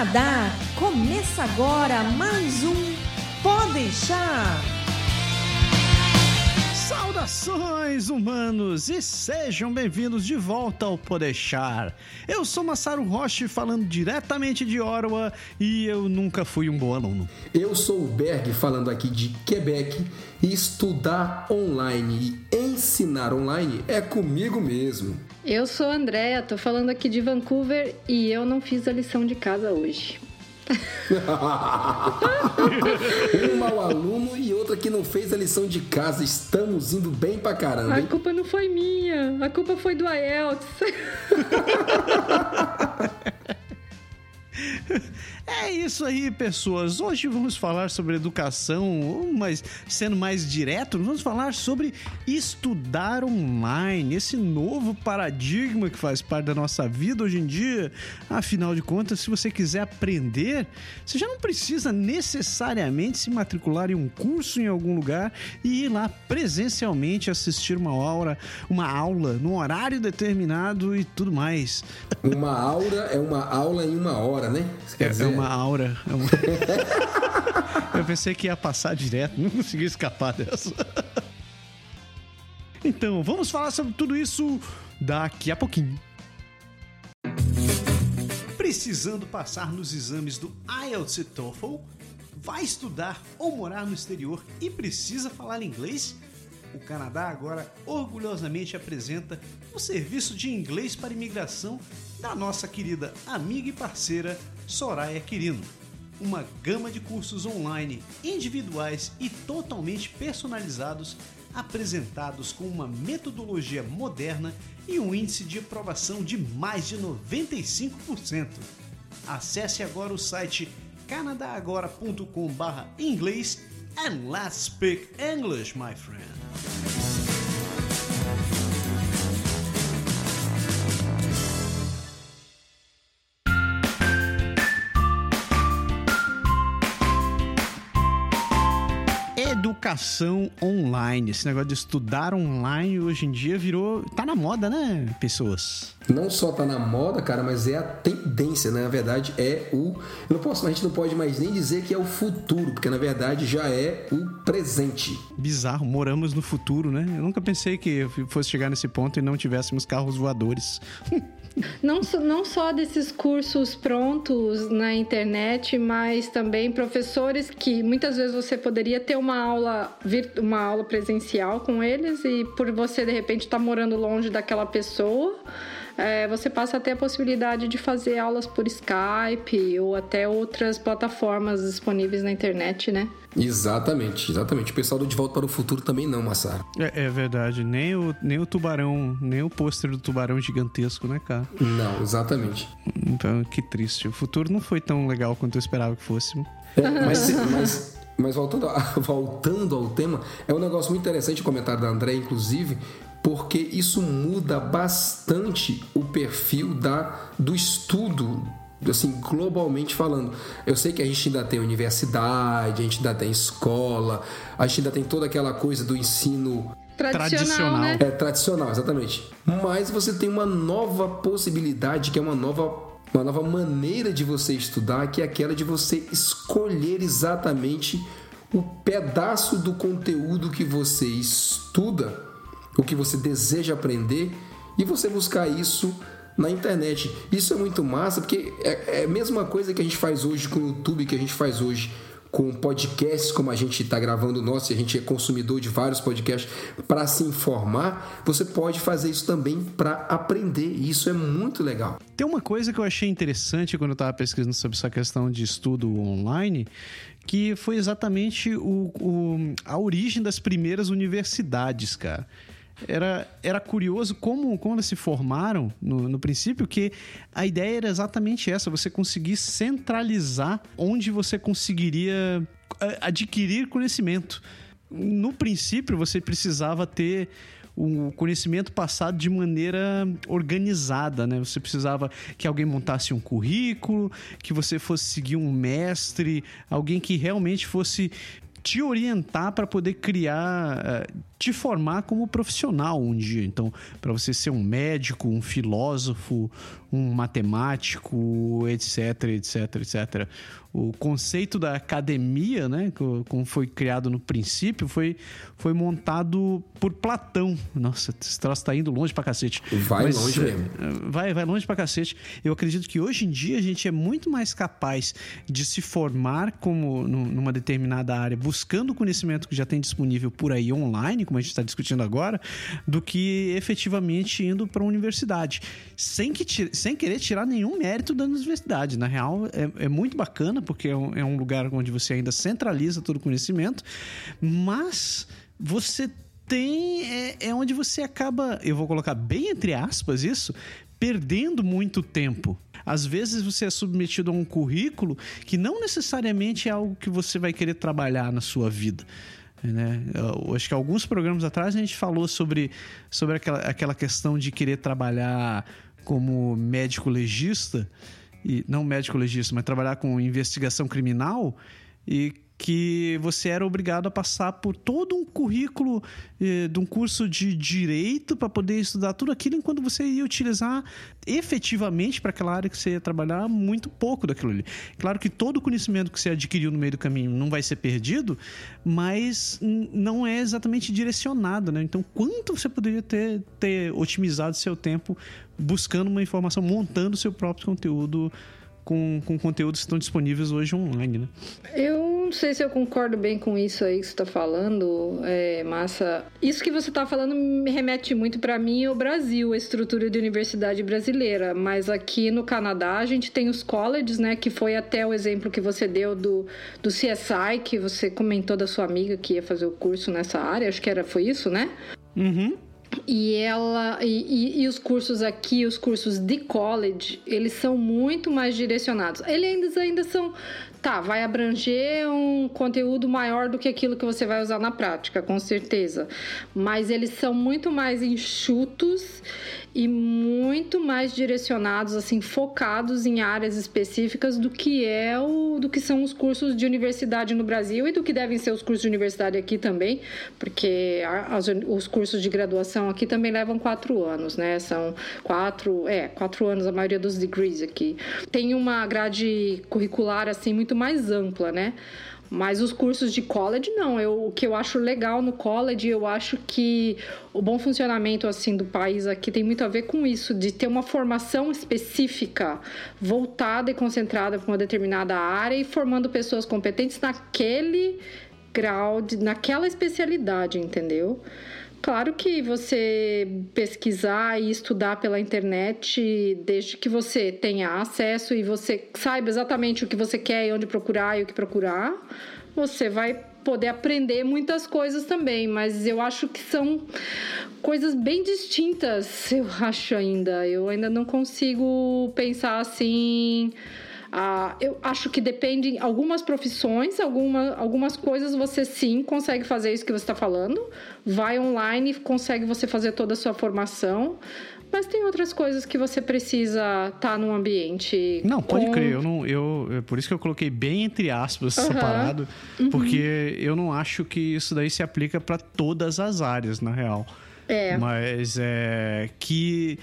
Canadá. Começa agora mais um Pode deixar. Saudações, humanos, e sejam bem-vindos de volta ao Podeixar. Eu sou Massaro Roche, falando diretamente de Ottawa, e eu nunca fui um bom aluno. Eu sou o Berg, falando aqui de Quebec, e estudar online e ensinar online é comigo mesmo. Eu sou a Andrea, tô falando aqui de Vancouver, e eu não fiz a lição de casa hoje. um mau aluno e outro que não fez a lição de casa. Estamos indo bem pra caramba. Hein? A culpa não foi minha, a culpa foi do IELTS. É isso aí, pessoas. Hoje vamos falar sobre educação, mas sendo mais direto, vamos falar sobre estudar online, esse novo paradigma que faz parte da nossa vida hoje em dia. Afinal de contas, se você quiser aprender, você já não precisa necessariamente se matricular em um curso em algum lugar e ir lá presencialmente assistir uma aula, uma aula num horário determinado e tudo mais. Uma aula é uma aula em uma hora, né? É, é, uma aura. É uma... Eu pensei que ia passar direto, não consegui escapar dessa. Então, vamos falar sobre tudo isso daqui a pouquinho. Precisando passar nos exames do IELTS e TOEFL? Vai estudar ou morar no exterior e precisa falar inglês? O Canadá agora orgulhosamente apresenta o serviço de inglês para imigração da nossa querida amiga e parceira Soraya Quirino. Uma gama de cursos online, individuais e totalmente personalizados, apresentados com uma metodologia moderna e um índice de aprovação de mais de 95%. Acesse agora o site canadagora.com/inglês and let's speak English, my friend. Educação online. Esse negócio de estudar online hoje em dia virou. tá na moda, né, pessoas? Não só tá na moda, cara, mas é a tendência, né? Na verdade, é o. Eu não posso, a gente não pode mais nem dizer que é o futuro, porque na verdade já é o presente. Bizarro, moramos no futuro, né? Eu nunca pensei que fosse chegar nesse ponto e não tivéssemos carros voadores. Não, não só desses cursos prontos na internet, mas também professores que muitas vezes você poderia ter uma aula, uma aula presencial com eles e por você de repente estar tá morando longe daquela pessoa é, você passa a ter a possibilidade de fazer aulas por Skype ou até outras plataformas disponíveis na internet, né? Exatamente, exatamente. O pessoal do De Volta para o Futuro também não, Massaro. É, é verdade. Nem o, nem o tubarão, nem o pôster do tubarão gigantesco, né, cara? Não, exatamente. Então, que triste. O futuro não foi tão legal quanto eu esperava que fosse. É, mas, mas, mas voltando, a, voltando ao tema, é um negócio muito interessante o comentário da André, inclusive, porque isso muda bastante o perfil da, do estudo assim, globalmente falando. Eu sei que a gente ainda tem universidade, a gente ainda tem escola, a gente ainda tem toda aquela coisa do ensino tradicional, né? É, tradicional, exatamente. Mas você tem uma nova possibilidade, que é uma nova uma nova maneira de você estudar, que é aquela de você escolher exatamente o pedaço do conteúdo que você estuda o que você deseja aprender e você buscar isso na internet. Isso é muito massa, porque é, é a mesma coisa que a gente faz hoje com o YouTube, que a gente faz hoje com podcasts, como a gente está gravando o nosso, e a gente é consumidor de vários podcasts, para se informar, você pode fazer isso também para aprender, e isso é muito legal. Tem uma coisa que eu achei interessante quando eu estava pesquisando sobre essa questão de estudo online, que foi exatamente o, o, a origem das primeiras universidades, cara era, era curioso como, como elas se formaram no, no princípio, que a ideia era exatamente essa: você conseguir centralizar onde você conseguiria adquirir conhecimento. No princípio, você precisava ter o conhecimento passado de maneira organizada, né? Você precisava que alguém montasse um currículo, que você fosse seguir um mestre, alguém que realmente fosse te orientar para poder criar, eh, te formar como profissional um dia. Então, para você ser um médico, um filósofo, um matemático, etc, etc, etc. O conceito da academia, né, como foi criado no princípio, foi, foi montado por Platão. Nossa, esse troço tá indo longe pra cacete. Vai Mas, longe mesmo. Eh, vai, vai longe pra cacete. Eu acredito que hoje em dia a gente é muito mais capaz de se formar como numa determinada área, buscando o conhecimento que já tem disponível por aí online, como a gente está discutindo agora, do que efetivamente indo para a universidade. Sem, que, sem querer tirar nenhum mérito da universidade. Na real, é, é muito bacana, porque é um, é um lugar onde você ainda centraliza todo o conhecimento, mas você tem. É, é, onde você acaba, eu vou colocar bem entre aspas isso, perdendo muito tempo. Às vezes você é submetido a um currículo que não necessariamente é algo que você vai querer trabalhar na sua vida. Né? Eu acho que alguns programas atrás a gente falou sobre, sobre aquela, aquela questão de querer trabalhar como médico legista, e não médico legista, mas trabalhar com investigação criminal e que você era obrigado a passar por todo um currículo eh, de um curso de direito para poder estudar tudo aquilo, enquanto você ia utilizar efetivamente para aquela área que você ia trabalhar muito pouco daquilo ali. Claro que todo o conhecimento que você adquiriu no meio do caminho não vai ser perdido, mas não é exatamente direcionado, né? Então, quanto você poderia ter, ter otimizado seu tempo buscando uma informação, montando seu próprio conteúdo com, com conteúdos que estão disponíveis hoje online, né? Eu não sei se eu concordo bem com isso aí que você está falando, é, Massa. Isso que você está falando me remete muito para mim ao Brasil, a estrutura de universidade brasileira. Mas aqui no Canadá a gente tem os colleges, né? Que foi até o exemplo que você deu do, do CSI, que você comentou da sua amiga que ia fazer o curso nessa área. Acho que era, foi isso, né? Uhum. E ela e, e, e, os cursos aqui, os cursos de college, eles são muito mais direcionados. Eles ainda, ainda são tá, vai abranger um conteúdo maior do que aquilo que você vai usar na prática, com certeza. Mas eles são muito mais enxutos e muito mais direcionados, assim, focados em áreas específicas do que é o do que são os cursos de universidade no Brasil e do que devem ser os cursos de universidade aqui também, porque as, os cursos de graduação aqui também levam quatro anos, né? São quatro, é, quatro anos a maioria dos degrees aqui. Tem uma grade curricular assim muito mais ampla, né? Mas os cursos de college, não. Eu, o que eu acho legal no college, eu acho que o bom funcionamento assim do país aqui tem muito a ver com isso, de ter uma formação específica, voltada e concentrada para uma determinada área e formando pessoas competentes naquele grau, de, naquela especialidade, entendeu? Claro que você pesquisar e estudar pela internet, desde que você tenha acesso e você saiba exatamente o que você quer e onde procurar e o que procurar, você vai poder aprender muitas coisas também, mas eu acho que são coisas bem distintas, eu acho ainda. Eu ainda não consigo pensar assim ah, eu acho que depende algumas profissões, alguma, algumas coisas você sim consegue fazer isso que você está falando. Vai online e consegue você fazer toda a sua formação. Mas tem outras coisas que você precisa estar tá num ambiente. Não, pode com... crer. Eu não, eu, é por isso que eu coloquei bem entre aspas uhum. separado, uhum. porque eu não acho que isso daí se aplica para todas as áreas, na real. É. Mas é que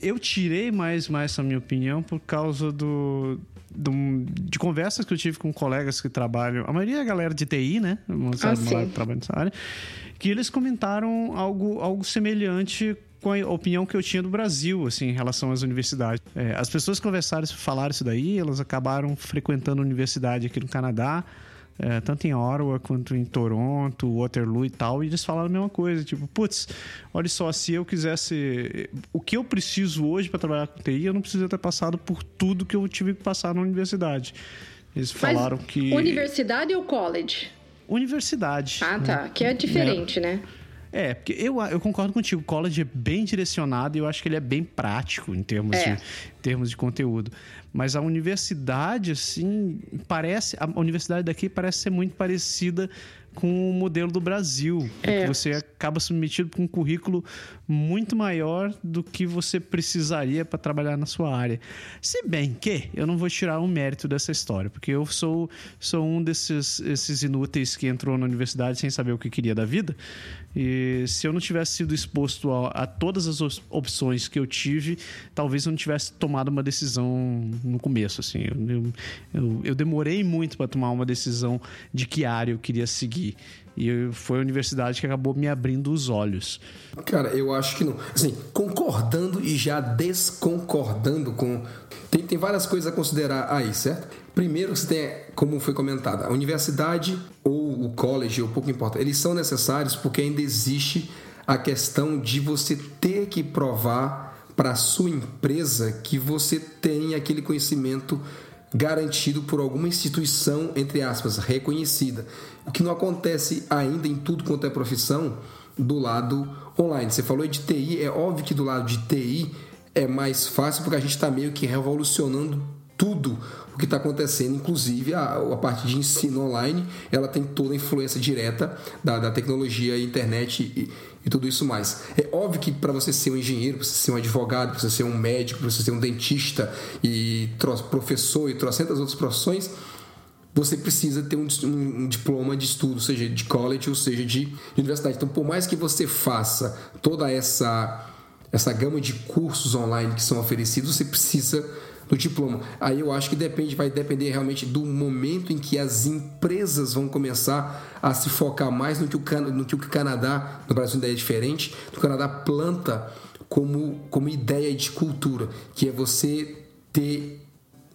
eu tirei mais, mais essa minha opinião por causa do, de conversas que eu tive com colegas que trabalham, a maioria é galera de TI, né? Sabe, ah, trabalha nessa área, que eles comentaram algo, algo semelhante com a opinião que eu tinha do Brasil, assim, em relação às universidades. É, as pessoas que conversaram, falaram isso daí, elas acabaram frequentando a universidade aqui no Canadá, é, tanto em Ottawa quanto em Toronto, Waterloo e tal, e eles falaram a mesma coisa, tipo, putz, olha só, se eu quisesse o que eu preciso hoje para trabalhar com TI, eu não preciso ter passado por tudo que eu tive que passar na universidade. Eles falaram Mas que universidade ou college? Universidade. Ah, tá, né? que é diferente, é. né? É, porque eu, eu concordo contigo. O college é bem direcionado e eu acho que ele é bem prático em termos, é. de, em termos de conteúdo. Mas a universidade, assim, parece. A universidade daqui parece ser muito parecida com o modelo do Brasil. É. você acaba submetido com um currículo muito maior do que você precisaria para trabalhar na sua área. Se bem que eu não vou tirar o mérito dessa história, porque eu sou, sou um desses esses inúteis que entrou na universidade sem saber o que queria da vida. E se eu não tivesse sido exposto a, a todas as opções que eu tive, talvez eu não tivesse tomado uma decisão no começo. Assim, eu, eu, eu demorei muito para tomar uma decisão de que área eu queria seguir. E foi a universidade que acabou me abrindo os olhos. Cara, eu acho que não. Assim, concordando e já desconcordando com. Tem, tem várias coisas a considerar aí, certo? Primeiro, você tem, como foi comentado, a universidade ou o college, ou pouco importa, eles são necessários porque ainda existe a questão de você ter que provar para a sua empresa que você tem aquele conhecimento garantido por alguma instituição, entre aspas, reconhecida. O que não acontece ainda em tudo quanto é profissão do lado online. Você falou de TI, é óbvio que do lado de TI é mais fácil porque a gente está meio que revolucionando tudo o que está acontecendo, inclusive a, a parte de ensino online, ela tem toda a influência direta da, da tecnologia, internet e, e, tudo isso mais. É óbvio que para você ser um engenheiro, para você ser um advogado, para você ser um médico, para você ser um dentista e professor e trocentas outras profissões, você precisa ter um, um, um, diploma de estudo, seja de college ou seja de, de universidade. Então, por mais que você faça toda essa essa gama de cursos online que são oferecidos, você precisa do diploma. Aí eu acho que depende, vai depender realmente do momento em que as empresas vão começar a se focar mais no que o, no que o Canadá, no Brasil ainda é diferente, o Canadá planta como, como ideia de cultura, que é você ter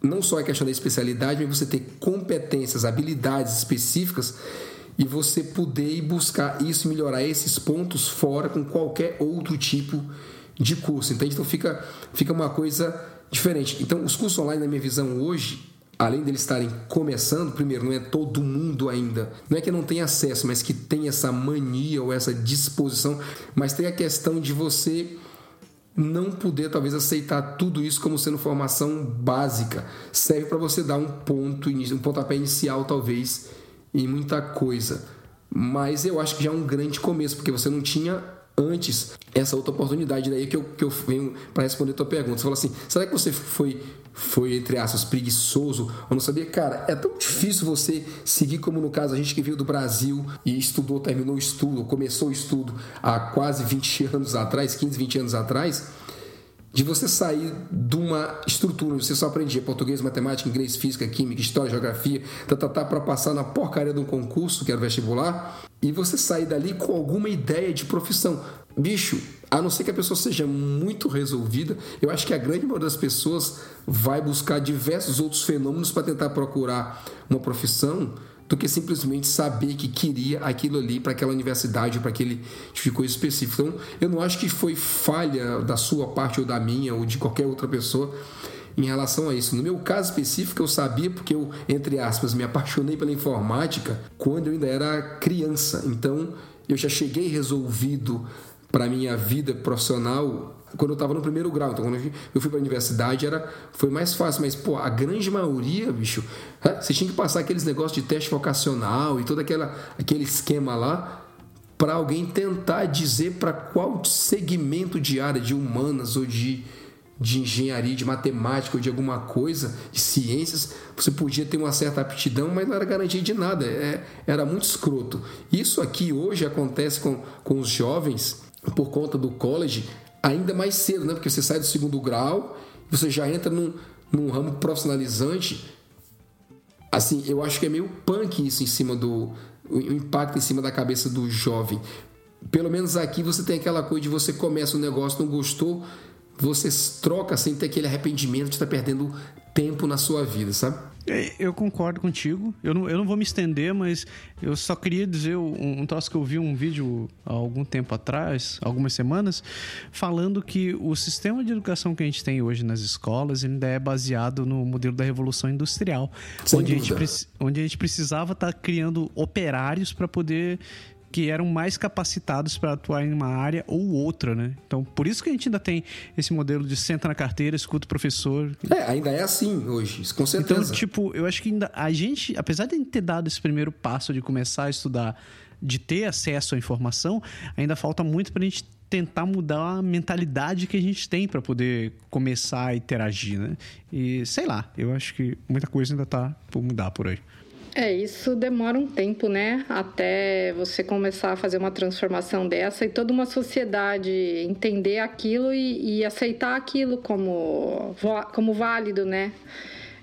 não só a questão da especialidade, mas você ter competências, habilidades específicas e você poder buscar isso, melhorar esses pontos fora com qualquer outro tipo de curso. Entende? Então fica, fica uma coisa diferente. Então, os cursos online, na minha visão hoje, além deles estarem começando, primeiro, não é todo mundo ainda. Não é que não tem acesso, mas que tem essa mania ou essa disposição. Mas tem a questão de você não poder talvez aceitar tudo isso como sendo formação básica. Serve para você dar um ponto, um pontapé inicial, talvez, em muita coisa. Mas eu acho que já é um grande começo, porque você não tinha antes essa outra oportunidade. Daí que eu, que eu venho para responder a tua pergunta. Você fala assim: será que você foi, foi, entre aspas, preguiçoso ou não sabia? Cara, é tão difícil você seguir como no caso a gente que veio do Brasil e estudou, terminou o estudo, começou o estudo há quase 20 anos atrás, 15, 20 anos atrás de você sair de uma estrutura você só aprendia português, matemática, inglês, física, química, história, geografia, tá, tá, tá, para passar na porcaria de um concurso, que era o vestibular, e você sair dali com alguma ideia de profissão. Bicho, a não ser que a pessoa seja muito resolvida, eu acho que a grande maioria das pessoas vai buscar diversos outros fenômenos para tentar procurar uma profissão do que simplesmente saber que queria aquilo ali para aquela universidade, para aquele tipo específica. Então, eu não acho que foi falha da sua parte ou da minha ou de qualquer outra pessoa em relação a isso. No meu caso específico, eu sabia porque eu, entre aspas, me apaixonei pela informática quando eu ainda era criança. Então, eu já cheguei resolvido para minha vida profissional quando eu estava no primeiro grau. Então, quando eu fui para a universidade, era, foi mais fácil. Mas, pô, a grande maioria, bicho, você tinha que passar aqueles negócios de teste vocacional e todo aquela, aquele esquema lá para alguém tentar dizer para qual segmento de área de humanas ou de, de engenharia, de matemática ou de alguma coisa, de ciências, você podia ter uma certa aptidão, mas não era garantia de nada. É, era muito escroto. Isso aqui hoje acontece com, com os jovens por conta do college ainda mais cedo, né? Porque você sai do segundo grau, você já entra num, num ramo profissionalizante. Assim, eu acho que é meio punk isso em cima do. O impacto em cima da cabeça do jovem. Pelo menos aqui você tem aquela coisa de você começa um negócio, não gostou, você troca sem ter aquele arrependimento de estar tá perdendo tempo na sua vida, sabe? É, eu concordo contigo. Eu não, eu não vou me estender, mas eu só queria dizer um, um troço que eu vi um vídeo há algum tempo atrás, algumas semanas, falando que o sistema de educação que a gente tem hoje nas escolas ainda é baseado no modelo da Revolução Industrial, onde a, gente, onde a gente precisava estar tá criando operários para poder que eram mais capacitados para atuar em uma área ou outra, né? Então, por isso que a gente ainda tem esse modelo de senta na carteira, escuta o professor. É, ainda é assim hoje, com certeza. Então, tipo, eu acho que ainda a gente, apesar de ter dado esse primeiro passo de começar a estudar de ter acesso à informação, ainda falta muito para a gente tentar mudar a mentalidade que a gente tem para poder começar a interagir, né? E sei lá, eu acho que muita coisa ainda tá por mudar por aí. É, isso demora um tempo, né? Até você começar a fazer uma transformação dessa e toda uma sociedade entender aquilo e, e aceitar aquilo como, como válido, né?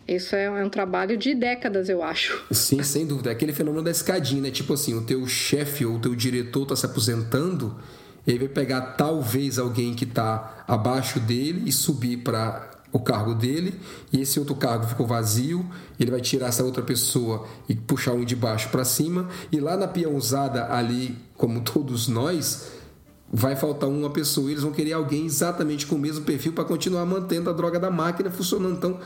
Isso é, é, um trabalho de décadas, eu acho. Sim, sem dúvida. É aquele fenômeno da escadinha, né? Tipo assim, o teu chefe ou o teu diretor está se aposentando, ele vai pegar talvez alguém que está abaixo dele e subir para o cargo dele, e esse outro cargo ficou vazio, ele vai tirar essa outra pessoa e puxar um de baixo para cima, e lá na peãozada ali, como todos nós, vai faltar uma pessoa, eles vão querer alguém exatamente com o mesmo perfil para continuar mantendo a droga da máquina funcionando. Então,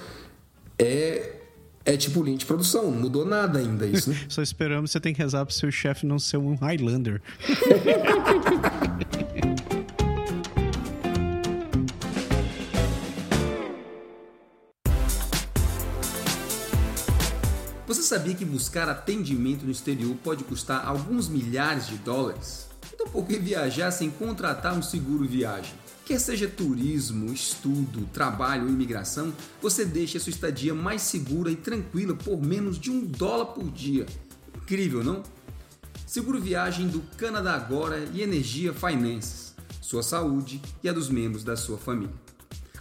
é é tipo linha de produção, não mudou nada ainda isso, né? Só esperamos, você tem que rezar pro seu chefe não ser um Highlander. Você sabia que buscar atendimento no exterior pode custar alguns milhares de dólares? Então por que viajar sem contratar um seguro viagem? Quer seja turismo, estudo, trabalho ou imigração, você deixa a sua estadia mais segura e tranquila por menos de um dólar por dia. Incrível, não? Seguro viagem do Canadá Agora e Energia Finances. Sua saúde e a dos membros da sua família.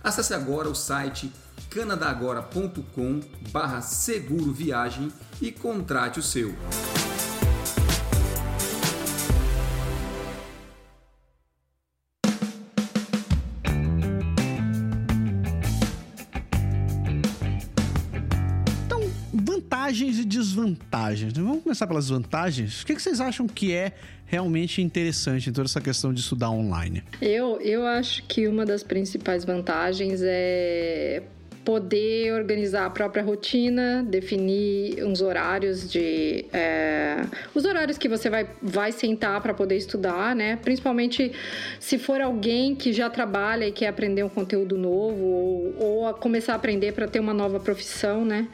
Acesse agora o site canadagora.com barra seguro viagem e contrate o seu. vantagens e desvantagens. Vamos começar pelas vantagens. O que vocês acham que é realmente interessante em toda essa questão de estudar online? Eu, eu acho que uma das principais vantagens é poder organizar a própria rotina, definir uns horários de é, os horários que você vai, vai sentar para poder estudar, né? Principalmente se for alguém que já trabalha e quer aprender um conteúdo novo ou, ou começar a aprender para ter uma nova profissão, né?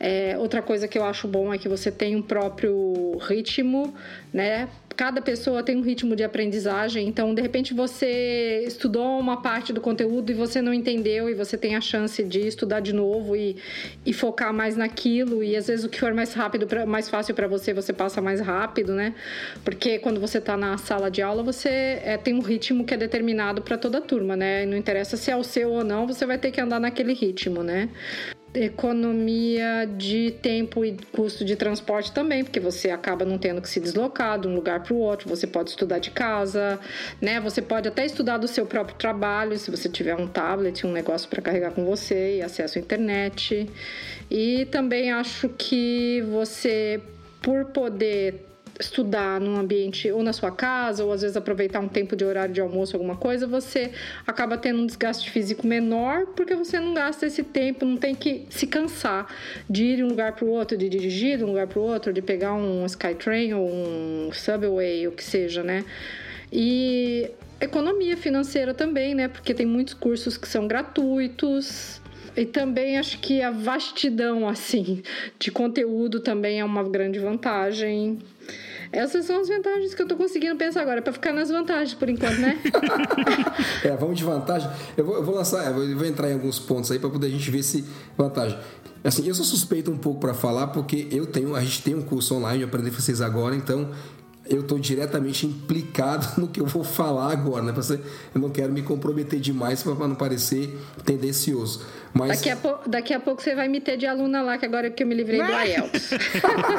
É, outra coisa que eu acho bom é que você tem um próprio ritmo, né? Cada pessoa tem um ritmo de aprendizagem, então de repente você estudou uma parte do conteúdo e você não entendeu e você tem a chance de estudar de novo e, e focar mais naquilo e às vezes o que for mais rápido, pra, mais fácil para você, você passa mais rápido, né? Porque quando você está na sala de aula, você é, tem um ritmo que é determinado para toda a turma, né? Não interessa se é o seu ou não, você vai ter que andar naquele ritmo, né? Economia de tempo e custo de transporte também, porque você acaba não tendo que se deslocar de um lugar para o outro, você pode estudar de casa, né? Você pode até estudar do seu próprio trabalho, se você tiver um tablet, um negócio para carregar com você e acesso à internet. E também acho que você por poder estudar num ambiente ou na sua casa, ou às vezes aproveitar um tempo de horário de almoço, alguma coisa, você acaba tendo um desgaste físico menor, porque você não gasta esse tempo, não tem que se cansar de ir de um lugar para o outro, de dirigir de um lugar para o outro, de pegar um Skytrain ou um Subway, o que seja, né? E economia financeira também, né? Porque tem muitos cursos que são gratuitos. E também acho que a vastidão, assim, de conteúdo também é uma grande vantagem. Essas são as vantagens que eu tô conseguindo pensar agora, para ficar nas vantagens por enquanto, né? é, vamos de vantagem. Eu vou, eu vou lançar, eu vou entrar em alguns pontos aí para poder a gente ver se vantagem. Assim, eu sou suspeito um pouco para falar porque eu tenho, a gente tem um curso online, eu aprendi vocês agora, então eu estou diretamente implicado no que eu vou falar agora, né? Eu não quero me comprometer demais para não parecer tendencioso. Mas... Daqui, a daqui a pouco você vai me ter de aluna lá, que agora é que eu me livrei do IELTS.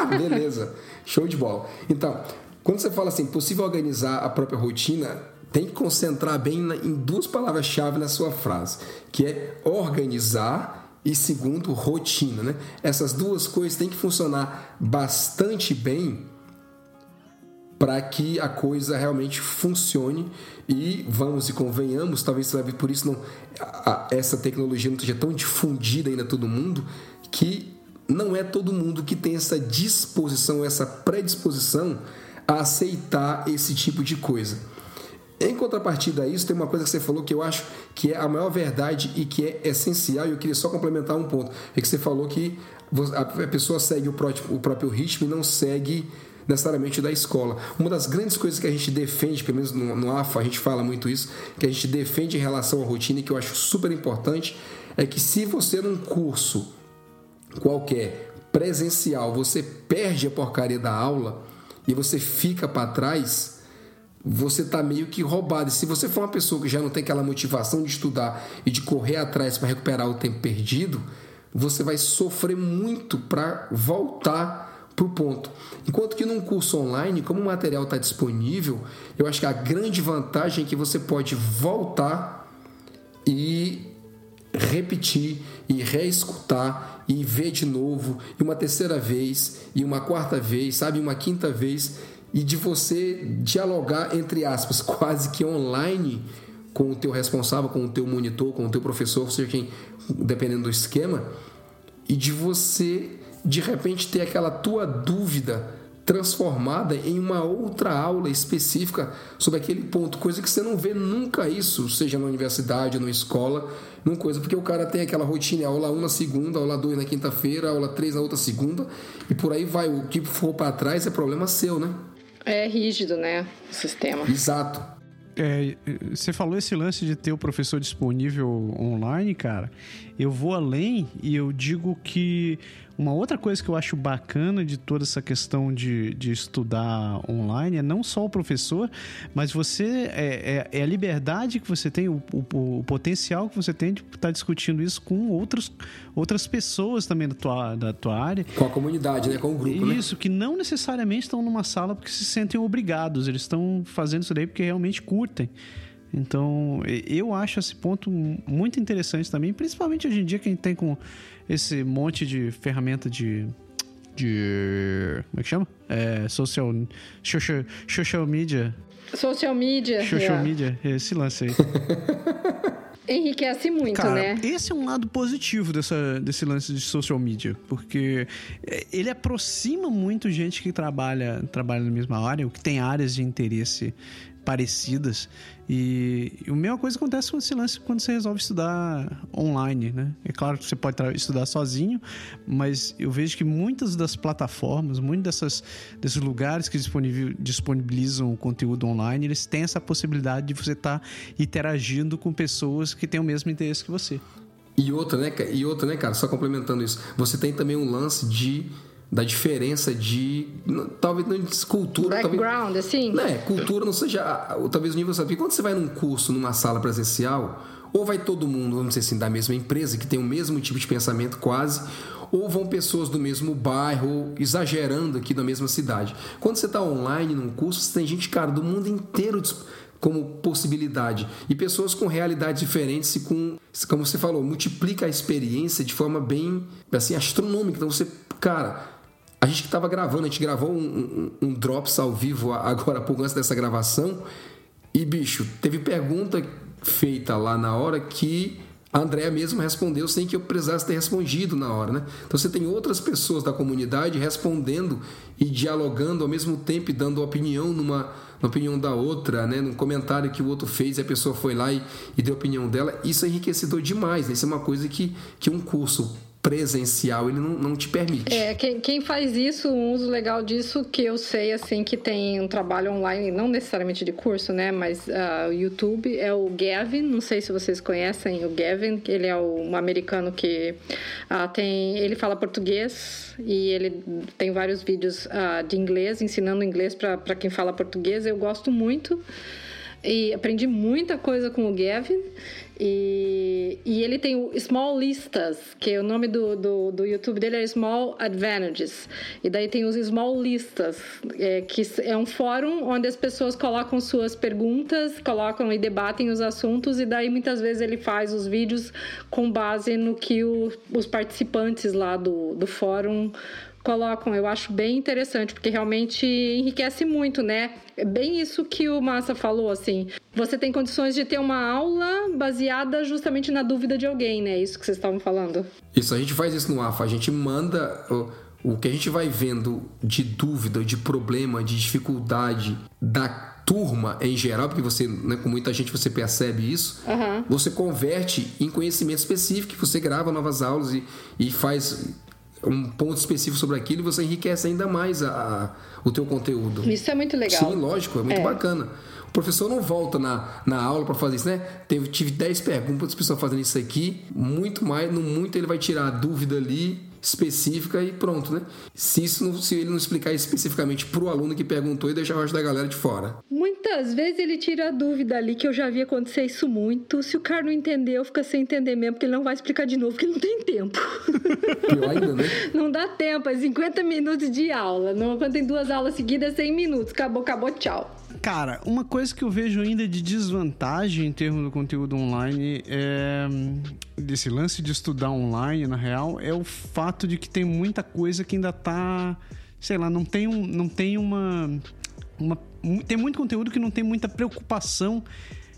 Beleza, show de bola. Então, quando você fala assim, possível organizar a própria rotina, tem que concentrar bem em duas palavras-chave na sua frase, que é organizar e segundo, rotina, né? Essas duas coisas têm que funcionar bastante bem para que a coisa realmente funcione e vamos e convenhamos, talvez por isso não a, essa tecnologia não esteja tão difundida ainda todo mundo que não é todo mundo que tem essa disposição, essa predisposição a aceitar esse tipo de coisa. Em contrapartida a isso, tem uma coisa que você falou que eu acho que é a maior verdade e que é essencial, e eu queria só complementar um ponto. É que você falou que a pessoa segue o próprio ritmo e não segue necessariamente da escola. Uma das grandes coisas que a gente defende, pelo menos no, no AFA a gente fala muito isso, que a gente defende em relação à rotina que eu acho super importante, é que se você num curso qualquer presencial, você perde a porcaria da aula e você fica para trás, você tá meio que roubado. E se você for uma pessoa que já não tem aquela motivação de estudar e de correr atrás para recuperar o tempo perdido, você vai sofrer muito para voltar para o ponto. Enquanto que num curso online, como o material está disponível, eu acho que a grande vantagem é que você pode voltar e repetir e reescutar e ver de novo e uma terceira vez e uma quarta vez, sabe, uma quinta vez e de você dialogar entre aspas quase que online com o teu responsável, com o teu monitor, com o teu professor, seja quem, dependendo do esquema, e de você de repente ter aquela tua dúvida transformada em uma outra aula específica sobre aquele ponto, coisa que você não vê nunca isso, seja na universidade, na escola, numa coisa, porque o cara tem aquela rotina, aula 1 na segunda, aula 2 na quinta-feira, aula 3 na outra segunda, e por aí vai, o que for para trás é problema seu, né? É rígido, né, o sistema. Exato. É, você falou esse lance de ter o professor disponível online, cara. Eu vou além e eu digo que uma outra coisa que eu acho bacana de toda essa questão de, de estudar online é não só o professor, mas você é, é, é a liberdade que você tem, o, o, o, potencial que você tem de estar discutindo isso com outros, outras pessoas também da tua, da tua área. Com a comunidade, né? Com o grupo. Né? Isso, né? que não necessariamente estão numa sala porque se sentem obrigados, eles estão fazendo isso daí porque realmente curtem. Então, eu acho esse ponto muito interessante também, principalmente hoje em dia que a gente tem com esse monte de ferramenta de. de. como é que chama? É, social, social, social media. Social media. Social yeah. media, esse lance aí. Enriquece muito, Cara, né? Esse é um lado positivo dessa, desse lance de social media, porque ele aproxima muito gente que trabalha, trabalha na mesma área, ou que tem áreas de interesse parecidas. E, e a mesma coisa acontece com esse lance quando você resolve estudar online, né? É claro que você pode estudar sozinho, mas eu vejo que muitas das plataformas, muitos dessas, desses lugares que disponibilizam o conteúdo online, eles têm essa possibilidade de você estar tá interagindo com pessoas que têm o mesmo interesse que você. E outra, né, e outra, né, cara, só complementando isso, você tem também um lance de da diferença de talvez não de cultura background talvez, assim? Né cultura não seja talvez o nível sabe quando você vai num curso numa sala presencial ou vai todo mundo vamos dizer assim da mesma empresa que tem o mesmo tipo de pensamento quase ou vão pessoas do mesmo bairro exagerando aqui da mesma cidade. Quando você está online num curso você tem gente cara do mundo inteiro como possibilidade. E pessoas com realidades diferentes e com como você falou multiplica a experiência de forma bem assim astronômica. Então você cara a gente que estava gravando, a gente gravou um, um, um, Drops ao vivo agora por antes dessa gravação. E, bicho, teve pergunta feita lá na hora que a Andrea mesmo respondeu sem que eu precisasse ter respondido na hora, né? Então você tem outras pessoas da comunidade respondendo e dialogando ao mesmo tempo e dando opinião numa, numa opinião da outra, né? Num comentário que o outro fez e a pessoa foi lá e, e deu opinião dela. Isso é enriquecedor demais, né? Isso é uma coisa que, que um curso presencial ele não, não te permite. É, quem, quem faz isso, um uso legal disso que eu sei, assim, que tem um trabalho online, não necessariamente de curso, né, mas uh, o YouTube, é o Gavin, não sei se vocês conhecem o Gavin, ele é um americano que uh, tem, ele fala português e ele tem vários vídeos uh, de inglês, ensinando inglês para quem fala português, eu gosto muito e aprendi muita coisa com o Gavin e, e ele tem o Small Listas, que é o nome do, do, do YouTube dele é Small Advantages. E daí tem os Small Listas, é, que é um fórum onde as pessoas colocam suas perguntas, colocam e debatem os assuntos, e daí muitas vezes ele faz os vídeos com base no que o, os participantes lá do, do fórum colocam. Eu acho bem interessante, porque realmente enriquece muito, né? É bem isso que o Massa falou, assim. Você tem condições de ter uma aula baseada justamente na dúvida de alguém, né? Isso que vocês estavam falando. Isso, a gente faz isso no AFA. A gente manda o, o que a gente vai vendo de dúvida, de problema, de dificuldade da turma em geral, porque você, né, com muita gente você percebe isso, uhum. você converte em conhecimento específico, você grava novas aulas e, e faz um ponto específico sobre aquilo, você enriquece ainda mais a, a, o teu conteúdo. Isso é muito legal. Sim, lógico, é muito é. bacana. O professor não volta na, na aula para fazer isso, né? Teve, tive 10 perguntas, pessoas fazendo isso aqui, muito mais, no muito ele vai tirar a dúvida ali específica e pronto, né? Se, isso não, se ele não explicar especificamente para o aluno que perguntou e deixar o resto da galera de fora. Muitas vezes ele tira a dúvida ali, que eu já vi acontecer isso muito. Se o cara não entendeu, fica sem entender mesmo, porque ele não vai explicar de novo, porque ele não tem tempo. Pior ainda, né? Não dá tempo, é 50 minutos de aula. Não, quando tem duas aulas seguidas, é 100 minutos. Acabou, acabou, tchau. Cara, uma coisa que eu vejo ainda de desvantagem em termos do conteúdo online é desse lance de estudar online, na real, é o fato de que tem muita coisa que ainda tá, sei lá, não tem um, não tem uma, uma tem muito conteúdo que não tem muita preocupação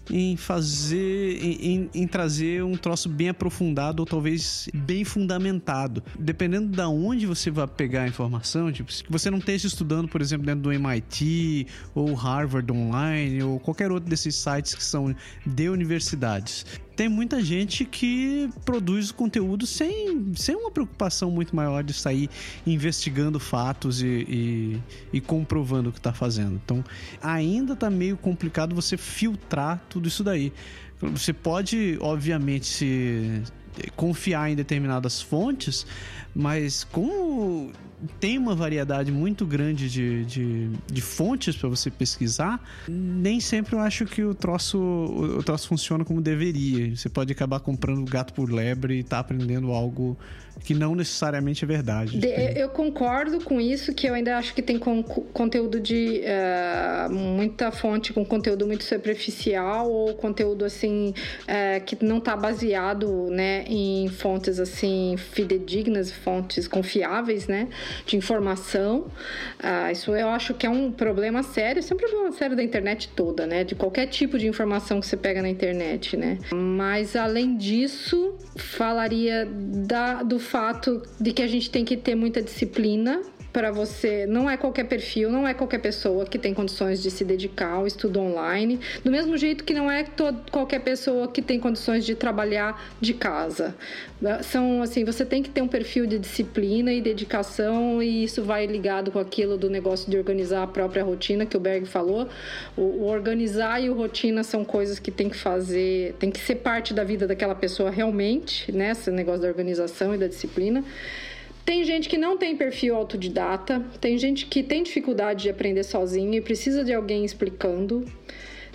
em fazer, em, em, trazer um troço bem aprofundado ou talvez bem fundamentado. Dependendo da onde você vai pegar a informação, tipo, se você não esteja estudando, por exemplo, dentro do MIT ou Harvard Online ou qualquer outro desses sites que são de universidades tem muita gente que produz conteúdo sem, sem uma preocupação muito maior de sair investigando fatos e, e, e comprovando o que está fazendo. Então, ainda está meio complicado você filtrar tudo isso daí. Você pode, obviamente, se confiar em determinadas fontes, mas como tem uma variedade muito grande de, de, de fontes para você pesquisar, nem sempre eu acho que o troço, o troço funciona como deveria. Você pode acabar comprando gato por lebre e tá aprendendo algo que não necessariamente é verdade. De, eu concordo com isso, que eu ainda acho que tem con conteúdo de uh, muita fonte com conteúdo muito superficial ou conteúdo assim uh, que não está baseado né, em fontes assim fidedignas, fontes confiáveis, né? de informação. Ah, isso eu acho que é um problema sério, isso é um problema sério da internet toda, né? De qualquer tipo de informação que você pega na internet, né? Mas além disso, falaria da, do fato de que a gente tem que ter muita disciplina para você. Não é qualquer perfil, não é qualquer pessoa que tem condições de se dedicar ao estudo online. Do mesmo jeito que não é qualquer pessoa que tem condições de trabalhar de casa. São assim, você tem que ter um perfil de disciplina e dedicação, e isso vai ligado com aquilo do negócio de organizar a própria rotina que o Berg falou. O, o organizar e o rotina são coisas que tem que fazer, tem que ser parte da vida daquela pessoa realmente, né? Esse negócio da organização e da disciplina. Tem gente que não tem perfil autodidata, tem gente que tem dificuldade de aprender sozinho e precisa de alguém explicando,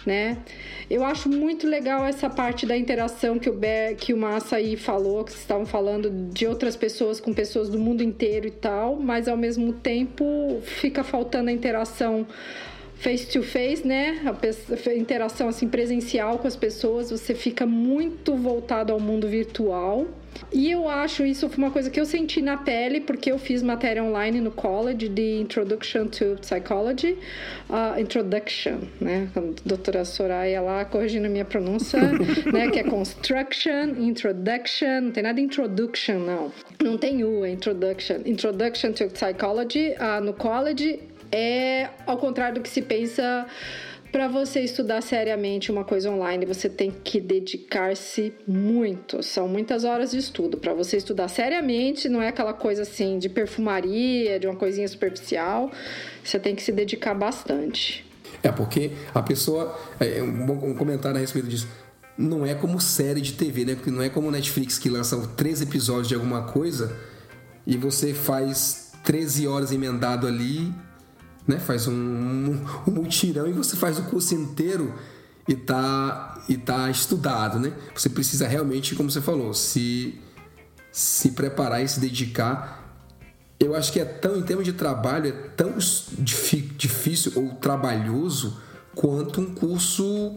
né? Eu acho muito legal essa parte da interação que o, Be que o Massa aí falou, que vocês estavam falando de outras pessoas com pessoas do mundo inteiro e tal, mas ao mesmo tempo fica faltando a interação face to face, né? A interação assim presencial com as pessoas, você fica muito voltado ao mundo virtual. E eu acho isso foi uma coisa que eu senti na pele, porque eu fiz matéria online no college de Introduction to Psychology. Uh, introduction, né? A doutora Soraya lá corrigindo a minha pronúncia, né? Que é Construction, Introduction, não tem nada de Introduction, não. Não tem U, é Introduction. Introduction to Psychology uh, no college é ao contrário do que se pensa para você estudar seriamente uma coisa online, você tem que dedicar-se muito. São muitas horas de estudo. Para você estudar seriamente, não é aquela coisa assim de perfumaria, de uma coisinha superficial. Você tem que se dedicar bastante. É, porque a pessoa. É, um, um comentário a respeito disso. Não é como série de TV, né? Não é como Netflix que lança três episódios de alguma coisa e você faz 13 horas emendado ali né? Faz um, um, mutirão e você faz o curso inteiro e tá, e tá estudado, né? Você precisa realmente, como você falou, se, se preparar e se dedicar. Eu acho que é tão, em termos de trabalho, é tão difícil ou trabalhoso quanto um curso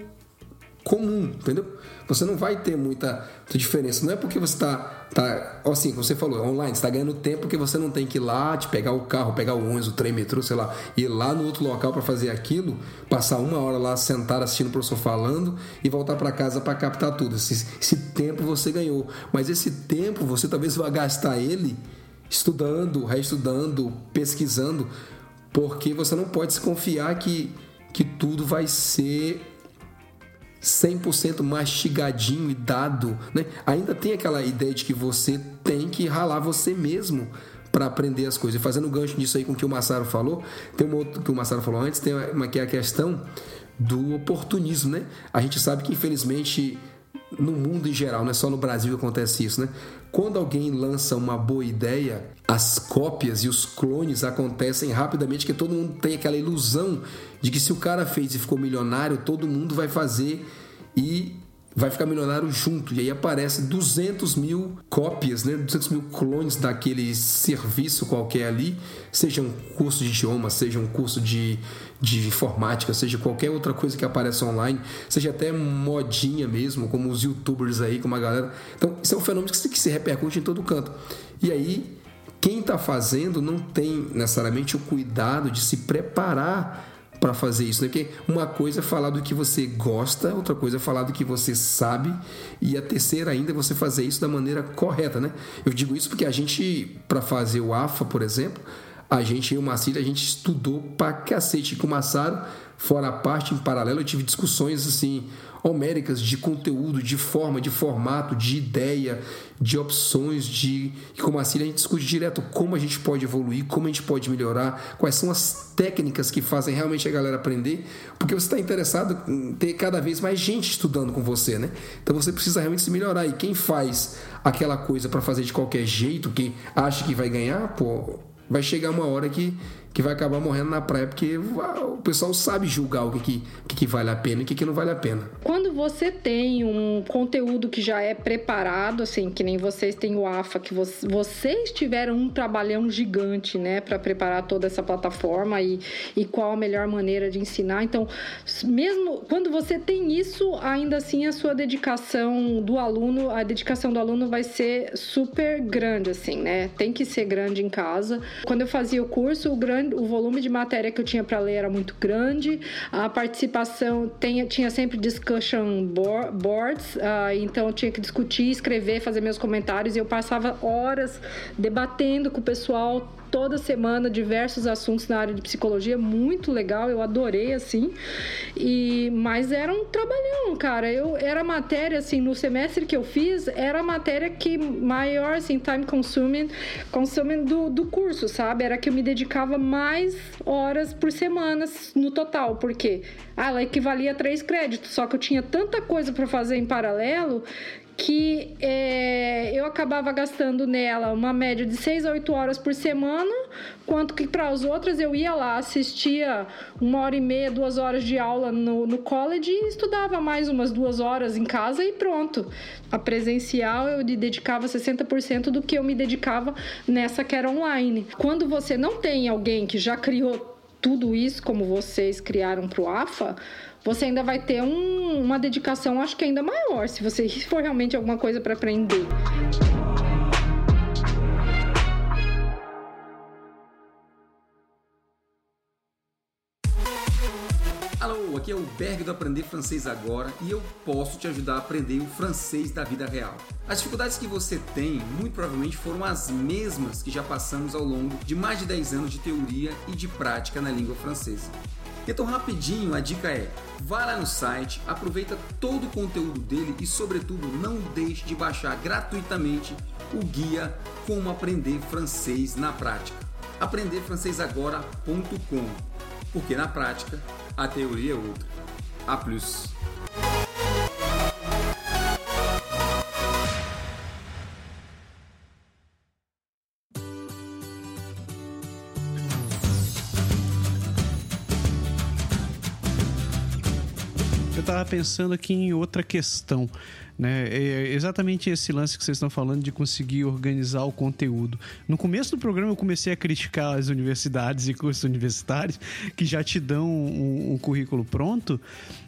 comum, entendeu? Você não vai ter muita, diferença. Não é porque você está, tá, assim, como você falou, online, está ganhando tempo porque você não tem que ir lá, te pegar o carro, pegar o ônibus, o trem, metrô, sei lá, ir lá no outro local para fazer aquilo, passar uma hora lá sentado assistindo o professor falando e voltar para casa para captar tudo. Esse, esse tempo você ganhou. Mas esse tempo você talvez vá gastar ele estudando, reestudando, pesquisando, porque você não pode se confiar que, que tudo vai ser 100% mastigadinho e dado, né? Ainda tem aquela ideia de que você tem que ralar você mesmo para aprender as coisas. E fazendo gancho disso aí com o que o Massaro falou, tem um outro que o Massaro falou antes, tem uma que é a questão do oportunismo, né? A gente sabe que infelizmente no mundo em geral, não é só no Brasil que acontece isso, né? Quando alguém lança uma boa ideia, as cópias e os clones acontecem rapidamente, que todo mundo tem aquela ilusão de que se o cara fez e ficou milionário, todo mundo vai fazer e vai ficar milionário junto. E aí aparece 200 mil cópias, né? 200 mil clones daquele serviço qualquer ali, seja um curso de idioma, seja um curso de, de informática, seja qualquer outra coisa que apareça online, seja até modinha mesmo, como os youtubers aí, como a galera. Então, isso é um fenômeno que se, que se repercute em todo canto. E aí, quem está fazendo não tem necessariamente o cuidado de se preparar para fazer isso, né? Porque uma coisa é falar do que você gosta, outra coisa é falar do que você sabe, e a terceira ainda é você fazer isso da maneira correta, né? Eu digo isso porque a gente, para fazer o AFA, por exemplo, a gente, eu e o Marcílio, a gente estudou pra cacete com o Massaro, fora a parte, em paralelo, eu tive discussões assim homéricas de conteúdo, de forma, de formato, de ideia, de opções, de como assim a gente discute direto como a gente pode evoluir, como a gente pode melhorar, quais são as técnicas que fazem realmente a galera aprender, porque você está interessado em ter cada vez mais gente estudando com você, né? Então você precisa realmente se melhorar e quem faz aquela coisa para fazer de qualquer jeito, que acha que vai ganhar, pô, vai chegar uma hora que que vai acabar morrendo na praia, porque o pessoal sabe julgar o que, que, que vale a pena e o que, que não vale a pena. Quando você tem um conteúdo que já é preparado, assim, que nem vocês têm o AFA, que vocês tiveram um trabalhão gigante, né, para preparar toda essa plataforma e, e qual a melhor maneira de ensinar. Então, mesmo quando você tem isso, ainda assim a sua dedicação do aluno, a dedicação do aluno vai ser super grande, assim, né? Tem que ser grande em casa. Quando eu fazia o curso, o grande, o volume de matéria que eu tinha para ler era muito grande, a participação tinha, sempre discussion boards, uh, então eu tinha que discutir, escrever, fazer meus comentários e eu passava horas debatendo com o pessoal toda semana diversos assuntos na área de psicologia, muito legal, eu adorei assim. E mas era um trabalhão, cara. Eu era matéria assim no semestre que eu fiz, era a matéria que maior assim time consuming, consuming do, do curso, sabe? Era que eu me dedicava mais horas por semana no total, porque ah, ela equivalia a três créditos, só que eu tinha tanta coisa para fazer em paralelo que é, eu acabava gastando nela uma média de 6 a 8 horas por semana, quanto que para as outras eu ia lá, assistia uma hora e meia, duas horas de aula no, no college e estudava mais umas duas horas em casa e pronto. A presencial eu dedicava 60% do que eu me dedicava nessa que era online. Quando você não tem alguém que já criou tudo isso como vocês criaram para o AFA, você ainda vai ter um, uma dedicação, acho que ainda maior, se você for realmente alguma coisa para aprender. Alô, aqui é o Berg do Aprender Francês Agora e eu posso te ajudar a aprender o francês da vida real. As dificuldades que você tem, muito provavelmente, foram as mesmas que já passamos ao longo de mais de 10 anos de teoria e de prática na língua francesa. Então, rapidinho, a dica é: vá lá no site, aproveita todo o conteúdo dele e, sobretudo, não deixe de baixar gratuitamente o guia Como Aprender Francês na Prática. aprenderfrancesagora.com Porque na prática, a teoria é outra. A plus. Estava pensando aqui em outra questão. Né? É exatamente esse lance que vocês estão falando de conseguir organizar o conteúdo. No começo do programa eu comecei a criticar as universidades e cursos universitários que já te dão um, um currículo pronto,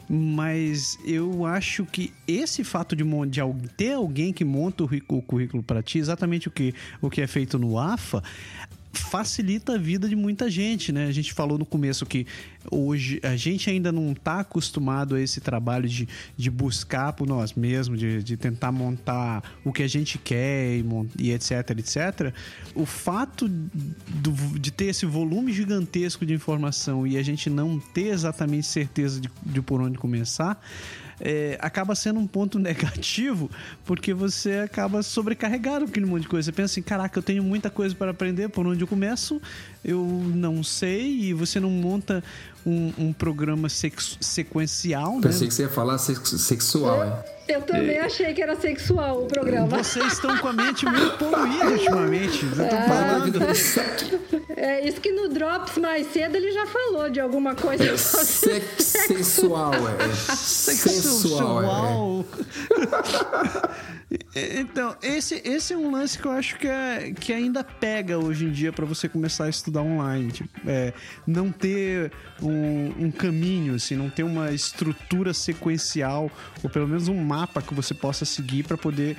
mas eu acho que esse fato de, de ter alguém que monta o currículo para ti, exatamente o que, o que é feito no AFA, facilita a vida de muita gente, né? A gente falou no começo que hoje a gente ainda não está acostumado a esse trabalho de, de buscar por nós mesmos, de, de tentar montar o que a gente quer e, e etc, etc. O fato do, de ter esse volume gigantesco de informação e a gente não ter exatamente certeza de, de por onde começar é, acaba sendo um ponto negativo, porque você acaba sobrecarregado com aquele monte de coisa. Você pensa assim, caraca, eu tenho muita coisa para aprender, por onde eu começo, eu não sei, e você não monta um, um programa sequencial, né? Pensei que você ia falar sex, sexual, é. Eu também é. achei que era sexual o programa. Vocês estão com a mente muito poluída ultimamente. Vocês estão é. falando. É isso que no Drops mais cedo ele já falou de alguma coisa. É sex, sensual, é. Sensual. É. então, esse, esse é um lance que eu acho que, é, que ainda pega hoje em dia para você começar a estudar online. Tipo, é, não ter um, um caminho, assim, não ter uma estrutura sequencial, ou pelo menos um mapa mapa que você possa seguir para poder,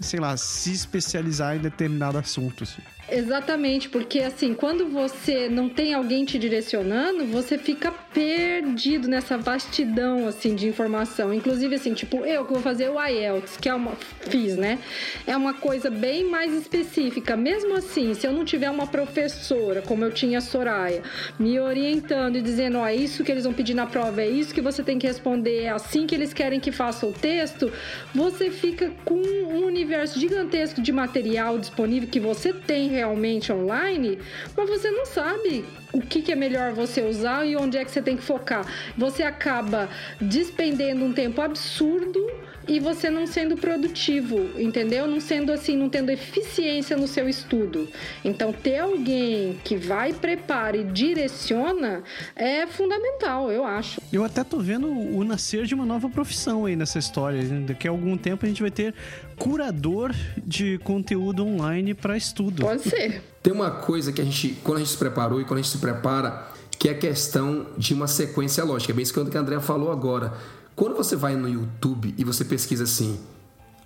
sei lá, se especializar em determinado assunto. Assim. Exatamente, porque assim, quando você não tem alguém te direcionando, você fica perdido nessa vastidão assim de informação. Inclusive assim, tipo, eu que vou fazer o IELTS, que é uma fiz, né? É uma coisa bem mais específica. Mesmo assim, se eu não tiver uma professora, como eu tinha a Soraya, me orientando e dizendo, ó, é isso que eles vão pedir na prova, é isso que você tem que responder, é assim que eles querem que faça o texto, você fica com um universo gigantesco de material disponível que você tem realmente online, mas você não sabe o que, que, é melhor você usar e onde é que você tem que focar. Você acaba despendendo um tempo absurdo e você não sendo produtivo, entendeu? Não sendo assim, não tendo eficiência no seu estudo. Então, ter alguém que vai, prepara e direciona é fundamental, eu acho. Eu até tô vendo o nascer de uma nova profissão aí nessa história. Daqui a algum tempo a gente vai ter curador de conteúdo online para estudo. Pode ser. Tem uma coisa que a gente, quando a gente se preparou e quando a gente se prepara, que é a questão de uma sequência lógica. É bem isso que a André falou agora quando você vai no YouTube e você pesquisa assim,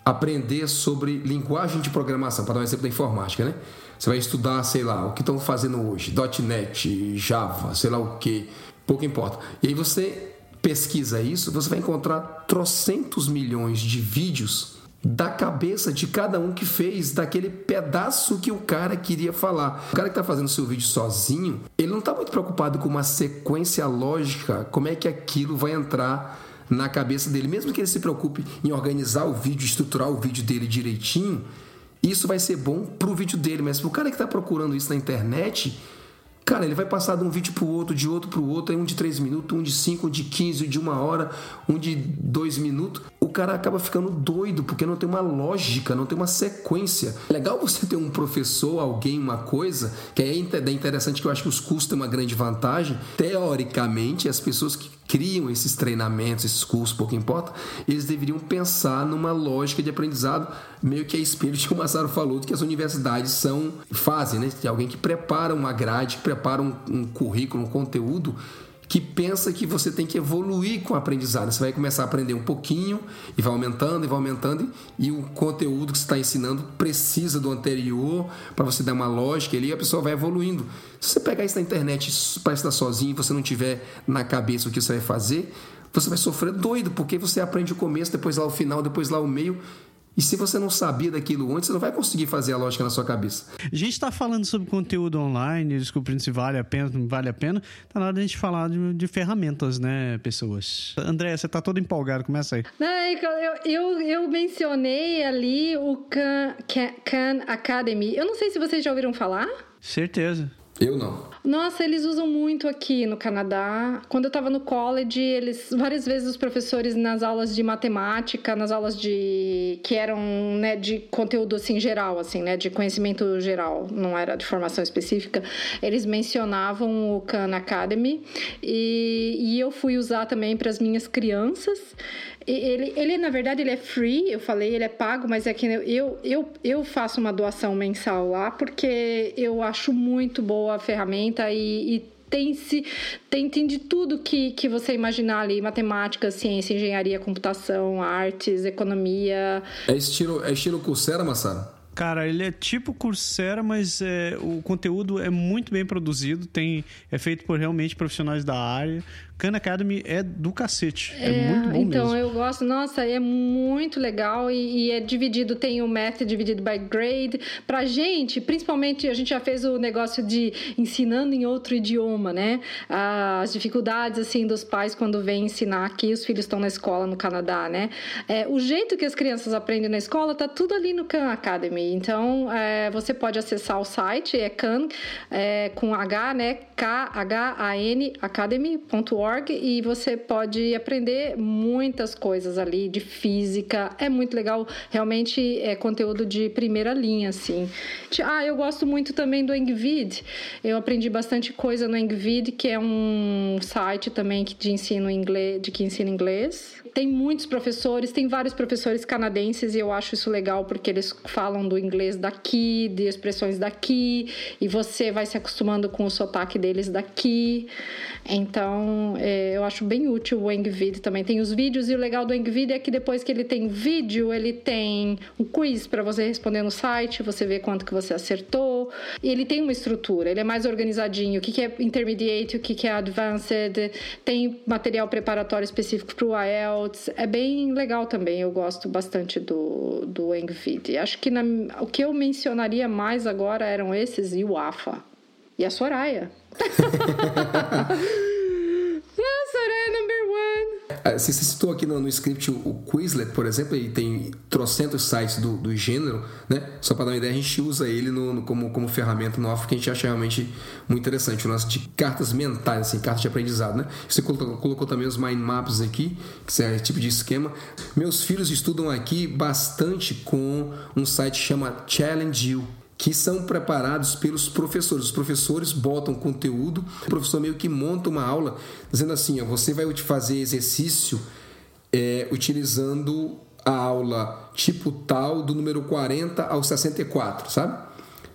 aprender sobre linguagem de programação, para dar um exemplo da informática, né? Você vai estudar, sei lá, o que estão fazendo hoje, .NET, Java, sei lá o que, pouco importa. E aí você pesquisa isso, você vai encontrar trocentos milhões de vídeos da cabeça de cada um que fez daquele pedaço que o cara queria falar. O cara que está fazendo seu vídeo sozinho, ele não está muito preocupado com uma sequência lógica, como é que aquilo vai entrar na cabeça dele, mesmo que ele se preocupe em organizar o vídeo, estruturar o vídeo dele direitinho, isso vai ser bom pro vídeo dele, mas pro cara que está procurando isso na internet, Cara, ele vai passar de um vídeo pro outro, de outro pro outro, aí um de 3 minutos, um de 5, um de 15, um de uma hora, um de 2 minutos. O cara acaba ficando doido, porque não tem uma lógica, não tem uma sequência. É legal você ter um professor, alguém, uma coisa, que é interessante que eu acho que os custos têm uma grande vantagem. Teoricamente, as pessoas que criam esses treinamentos, esses cursos, pouco importa, eles deveriam pensar numa lógica de aprendizado meio que a espelho de que o Massaro falou, de que as universidades são, fazem, né? De alguém que prepara uma grade, que prepara um, um currículo, um conteúdo que pensa que você tem que evoluir com o aprendizado. Você vai começar a aprender um pouquinho e vai aumentando e vai aumentando e o conteúdo que você está ensinando precisa do anterior para você dar uma lógica ali a pessoa vai evoluindo. Se você pegar isso na internet para estar sozinho e você não tiver na cabeça o que você vai fazer, você vai sofrer doido, porque você aprende o começo, depois lá o final, depois lá o meio e se você não sabia daquilo antes, você não vai conseguir fazer a lógica na sua cabeça. A gente está falando sobre conteúdo online, descobrindo se vale a pena, não vale a pena. Tá na hora da gente falar de, de ferramentas, né, pessoas? André, você tá todo empolgado, começa aí. Não, é eu, eu, eu mencionei ali o Khan, Khan Academy. Eu não sei se vocês já ouviram falar. Certeza. Eu não. Nossa, eles usam muito aqui no Canadá. Quando eu estava no college, eles várias vezes os professores nas aulas de matemática, nas aulas de que eram, né, de conteúdo assim geral, assim, né, de conhecimento geral, não era de formação específica, eles mencionavam o Khan Academy e, e eu fui usar também para as minhas crianças. Ele, ele, na verdade, ele é free, eu falei, ele é pago, mas é que eu, eu, eu faço uma doação mensal lá porque eu acho muito boa a ferramenta e, e tem, se, tem, tem de tudo que, que você imaginar ali: matemática, ciência, engenharia, computação, artes, economia. É estilo, é estilo Coursera, Massara? Cara, ele é tipo Coursera, mas é, o conteúdo é muito bem produzido, tem, é feito por realmente profissionais da área, Khan Academy é do cacete. É, é muito bom então, mesmo. eu gosto. Nossa, é muito legal e, e, é dividido, tem o math dividido by grade. Pra gente, principalmente, a gente já fez o negócio de ensinando em outro idioma, né? As dificuldades, assim, dos pais quando vêm ensinar aqui, os filhos estão na escola no Canadá, né? É, o jeito que as crianças aprendem na escola tá tudo ali no Khan Academy. Então, é, você pode acessar o site, é Khan, é, com H, né? K-H-A-N academy.org e você pode aprender muitas coisas ali de física. É muito legal, realmente é conteúdo de primeira linha, assim. Ah, eu gosto muito também do Engvid. Eu aprendi bastante coisa no Engvid, que é um site também de ensino inglês, de que ensina inglês. Tem muitos professores, tem vários professores canadenses e eu acho isso legal porque eles falam do inglês daqui, de expressões daqui, e você vai se acostumando com o sotaque deles daqui. Então, é, eu acho bem útil o Engvid também. Tem os vídeos e o legal do Engvid é que depois que ele tem vídeo, ele tem um quiz para você responder no site, você vê quanto que você acertou. Ele tem uma estrutura, ele é mais organizadinho. O que, que é intermediate, o que, que é advanced, tem material preparatório específico para o IELTS. É bem legal também, eu gosto bastante do, do Engvid. Acho que na, o que eu mencionaria mais agora eram esses e o AFA. E a Soraya. Ah, você citou aqui no, no script o, Quizlet, por exemplo, e tem trocentos sites do, do gênero, né? Só para dar uma ideia, a gente usa ele no, no, como, como ferramenta no que a gente acha realmente muito interessante. O nosso de cartas mentais, assim, cartas de aprendizado, né? Você colocou, colocou também os mind maps aqui, que é tipo de esquema. Meus filhos estudam aqui bastante com um site que chama Challenge You que são preparados pelos professores. Os professores botam conteúdo, o professor meio que monta uma aula dizendo assim: ó, você vai fazer exercício é, utilizando a aula tipo tal do número 40 ao 64, sabe?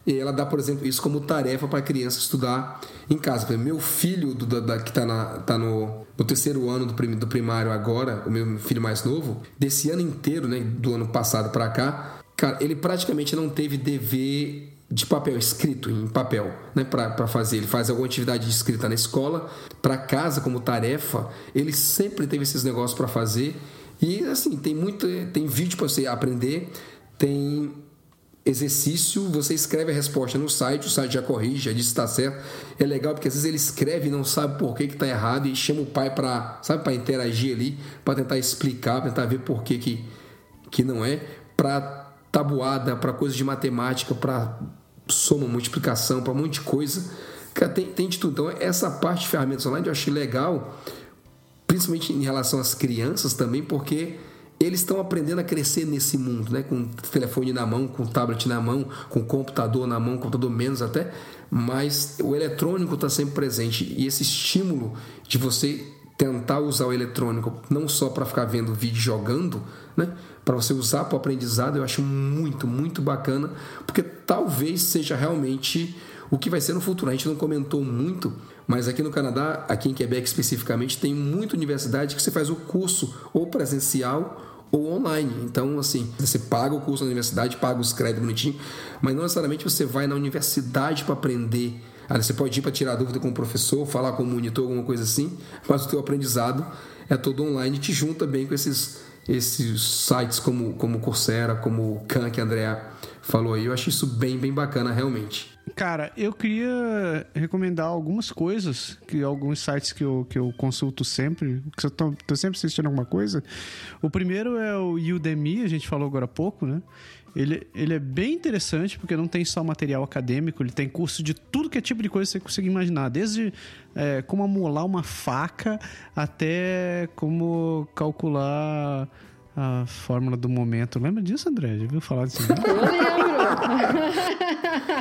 E ela dá, por exemplo, isso como tarefa para a criança estudar em casa. Meu filho, do, da, que está tá no, no, terceiro ano do, prim, do primário agora, o meu filho mais novo, desse ano inteiro, né, do ano passado para cá, Cara, ele praticamente não teve dever de papel escrito em papel, né, para fazer. Ele faz alguma atividade escrita na escola, para casa como tarefa. Ele sempre teve esses negócios para fazer. E assim, tem muito, tem vídeo para você aprender, tem exercício, você escreve a resposta no site, o site já corrige, já diz se está certo. É legal porque às vezes ele escreve e não sabe por que está errado e chama o pai para, sabe, para interagir ali, para tentar explicar, tentar ver por que que, que não é, para tabuada, para coisas de matemática, para soma, multiplicação, para um monte de coisa. tem, tem de tudo. Então, essa parte de ferramentas online eu achei legal, principalmente em relação às crianças também, porque eles estão aprendendo a crescer nesse mundo, né? com telefone na mão, com tablet na mão, com computador na mão, computador menos até, mas o eletrônico está sempre presente e esse estímulo de você tentar usar o eletrônico não só para ficar vendo vídeo jogando, né? para você usar para o aprendizado, eu acho muito, muito bacana, porque talvez seja realmente o que vai ser no futuro. A gente não comentou muito, mas aqui no Canadá, aqui em Quebec especificamente, tem muita universidade que você faz o curso ou presencial ou online. Então, assim, você paga o curso na universidade, paga os créditos bonitinho, mas não necessariamente você vai na universidade para aprender. Ah, você pode ir para tirar dúvida com o professor, falar com o monitor, alguma coisa assim, mas o teu aprendizado é todo online te junta bem com esses esses sites como, como Coursera, como o Khan, que a Andrea falou aí. Eu acho isso bem, bem bacana, realmente. Cara, eu queria recomendar algumas coisas, que alguns sites que eu, que eu consulto sempre, que eu tô, tô sempre assistindo alguma coisa. O primeiro é o Udemy, a gente falou agora há pouco, né? Ele, ele é bem interessante porque não tem só material acadêmico, ele tem curso de tudo que é tipo de coisa que você consegue imaginar, desde é, como amolar uma faca até como calcular a fórmula do momento. Lembra disso, André? Já viu falar disso? Eu lembro.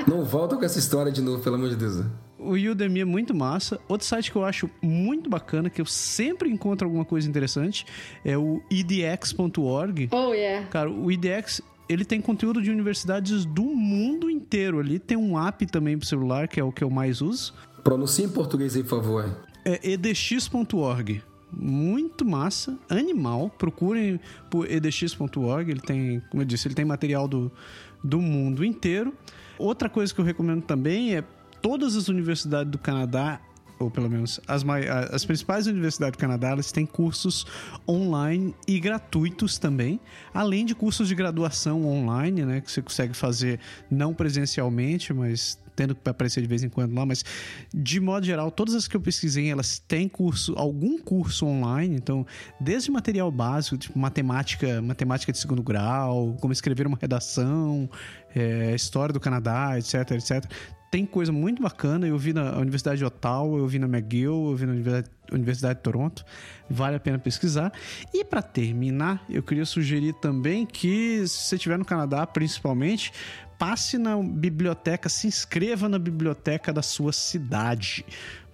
não volta com essa história de novo, pelo amor de Deus. O Udemy é muito massa. Outro site que eu acho muito bacana, que eu sempre encontro alguma coisa interessante, é o edx.org. Oh, yeah. Cara, o edx ele tem conteúdo de universidades do mundo inteiro ali. Tem um app também pro celular, que é o que eu mais uso. Pronuncie em português aí, por favor. É edx.org. Muito massa, animal. Procurem por edx.org. Ele tem, como eu disse, ele tem material do, do mundo inteiro. Outra coisa que eu recomendo também é todas as universidades do Canadá ou pelo menos as, as principais universidades do Canadá, elas têm cursos online e gratuitos também, além de cursos de graduação online, né, que você consegue fazer não presencialmente, mas tendo que aparecer de vez em quando lá, mas de modo geral, todas as que eu pesquisei, elas têm curso, algum curso online, então, desde material básico, tipo matemática, matemática de segundo grau, como escrever uma redação, é, história do Canadá, etc, etc. Tem coisa muito bacana. Eu vi na Universidade de Ottawa, eu vi na McGill, eu vi na Universidade, de Toronto. Vale a pena pesquisar. E para terminar, eu queria sugerir também que, se você estiver no Canadá, principalmente, passe na biblioteca, se inscreva na biblioteca da sua cidade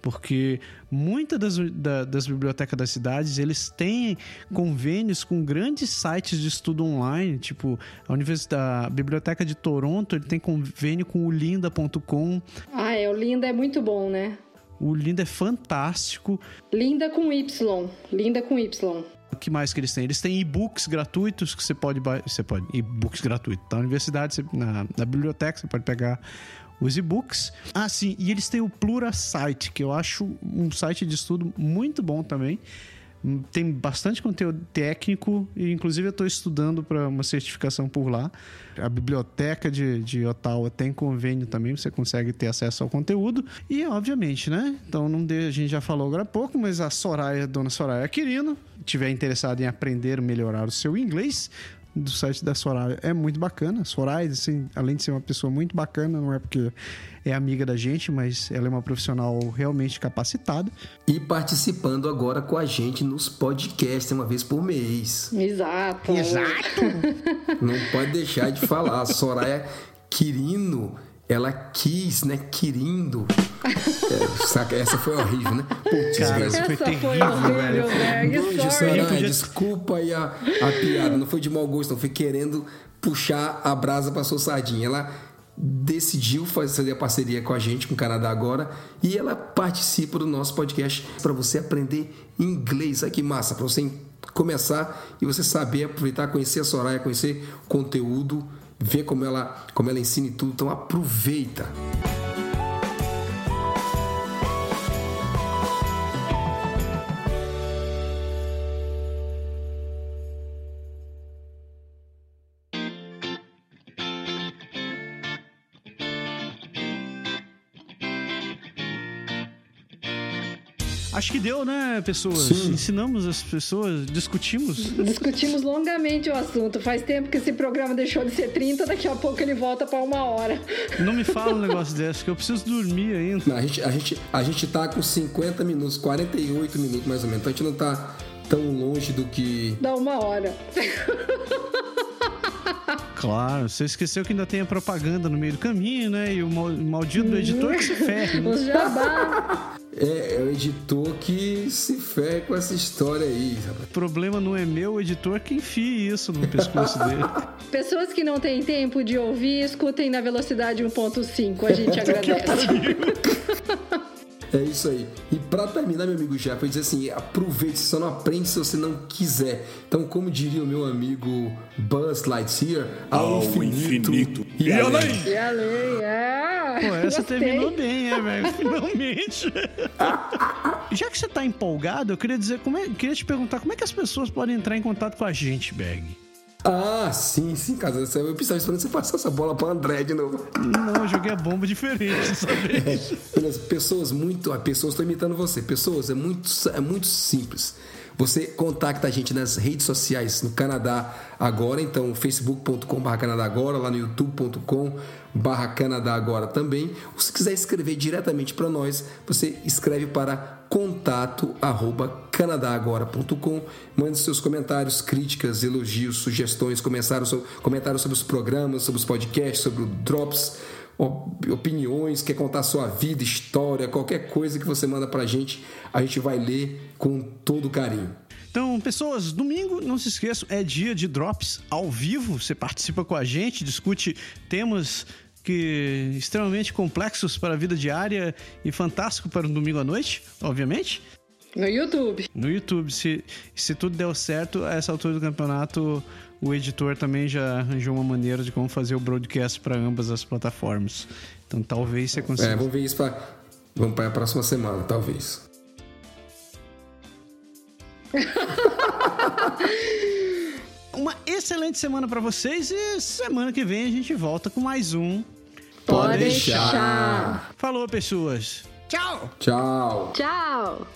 porque muitas das, da, das bibliotecas das cidades eles têm convênios com grandes sites de estudo online, tipo a Universidade, a Biblioteca de Toronto, ele tem convênio com o linda.com. Ah, é, o Linda é muito bom, né? O Linda é fantástico. Linda com Y, Linda com Y. O que mais que eles têm? Eles têm e-books gratuitos que você pode você pode e-books gratuitos. Na universidade, na, na biblioteca você pode pegar os e-books. Ah, sim, e eles têm o Plurasite, que eu acho um site de estudo muito bom também. Tem bastante conteúdo técnico e, inclusive, eu estou estudando para uma certificação por lá. A biblioteca de, de Ottawa tem convênio também, você consegue ter acesso ao conteúdo. E, obviamente, né? Então, não a gente já falou agora há pouco, mas a Soraya, dona Soraya Quirino, tiver interessado em aprender, melhorar o seu inglês, do site da Soraya é muito bacana. Soraya, assim, além de ser uma pessoa muito bacana, não é porque é amiga da gente, mas ela é uma profissional realmente capacitada. E participando agora com a gente nos podcasts uma vez por mês. Exato. Exato. Não pode deixar de falar. Soraya Quirino ela quis, né? Querindo. É, saca? Essa foi horrível, né? Putz, cara, essa foi terrível, velho. desculpa aí a, a piada. Não foi de mau gosto, não. Foi querendo puxar a brasa pra sua sardinha. Ela decidiu fazer a parceria com a gente, com o Canadá Agora, e ela participa do nosso podcast para você aprender inglês. Olha que massa, para você começar e você saber aproveitar, conhecer a Soraya, conhecer o conteúdo ver como ela, como ela ensina e tudo. Então aproveita. Acho que deu, né, pessoas? Sim. Ensinamos as pessoas, discutimos. Discutimos longamente o assunto. Faz tempo que esse programa deixou de ser 30, daqui a pouco ele volta para uma hora. Não me fala um negócio desse, que eu preciso dormir ainda. Não, a, gente, a, gente, a gente tá com 50 minutos, 48 minutos mais ou menos. Então a gente não tá tão longe do que. Dá uma hora. Claro, você esqueceu que ainda tem a propaganda no meio do caminho, né? E o maldito do editor que se ferre. Né? Os jabá. É, é o editor que se ferra com essa história aí. O problema não é meu, o editor que enfie isso no pescoço dele. Pessoas que não têm tempo de ouvir, escutem na velocidade 1.5. A gente agradece. É isso aí. E para terminar, meu amigo Jeff, eu dizer assim: aproveite, você só não aprende se você não quiser. Então, como diria o meu amigo Buzz Lightyear, ao, ao infinito, infinito, e, além. E além, é. Pô, essa Gostei. terminou bem, é, velho? Finalmente. Já que você tá empolgado, eu queria dizer, como é, queria te perguntar como é que as pessoas podem entrar em contato com a gente, Bag? Ah, sim, sim, cara. Eu precisava esperando você passar essa bola para André de novo. Não, eu joguei a bomba diferente vez. É, pessoas muito. Pessoas estão imitando você. Pessoas, é muito, é muito simples. Você contacta a gente nas redes sociais no Canadá Agora, então facebook.com.br Canadá Agora, lá no youtube.com.br Canadá Agora também. Ou se quiser escrever diretamente para nós, você escreve para contato arroba canadagora.com mande seus comentários, críticas, elogios, sugestões, comentários sobre os programas, sobre os podcasts, sobre o Drops opiniões, quer contar sua vida, história, qualquer coisa que você manda pra gente, a gente vai ler com todo carinho. Então, pessoas, domingo, não se esqueçam, é dia de drops ao vivo. Você participa com a gente, discute temas que extremamente complexos para a vida diária e fantástico para um domingo à noite, obviamente. No YouTube. No YouTube. Se, se tudo der certo, a essa altura do campeonato, o editor também já arranjou uma maneira de como fazer o broadcast para ambas as plataformas. Então talvez você consiga. É, vamos ver isso para Vamos para a próxima semana, talvez. Uma excelente semana para vocês e semana que vem a gente volta com mais um. Pode deixar. Falou, pessoas. Tchau. Tchau. Tchau.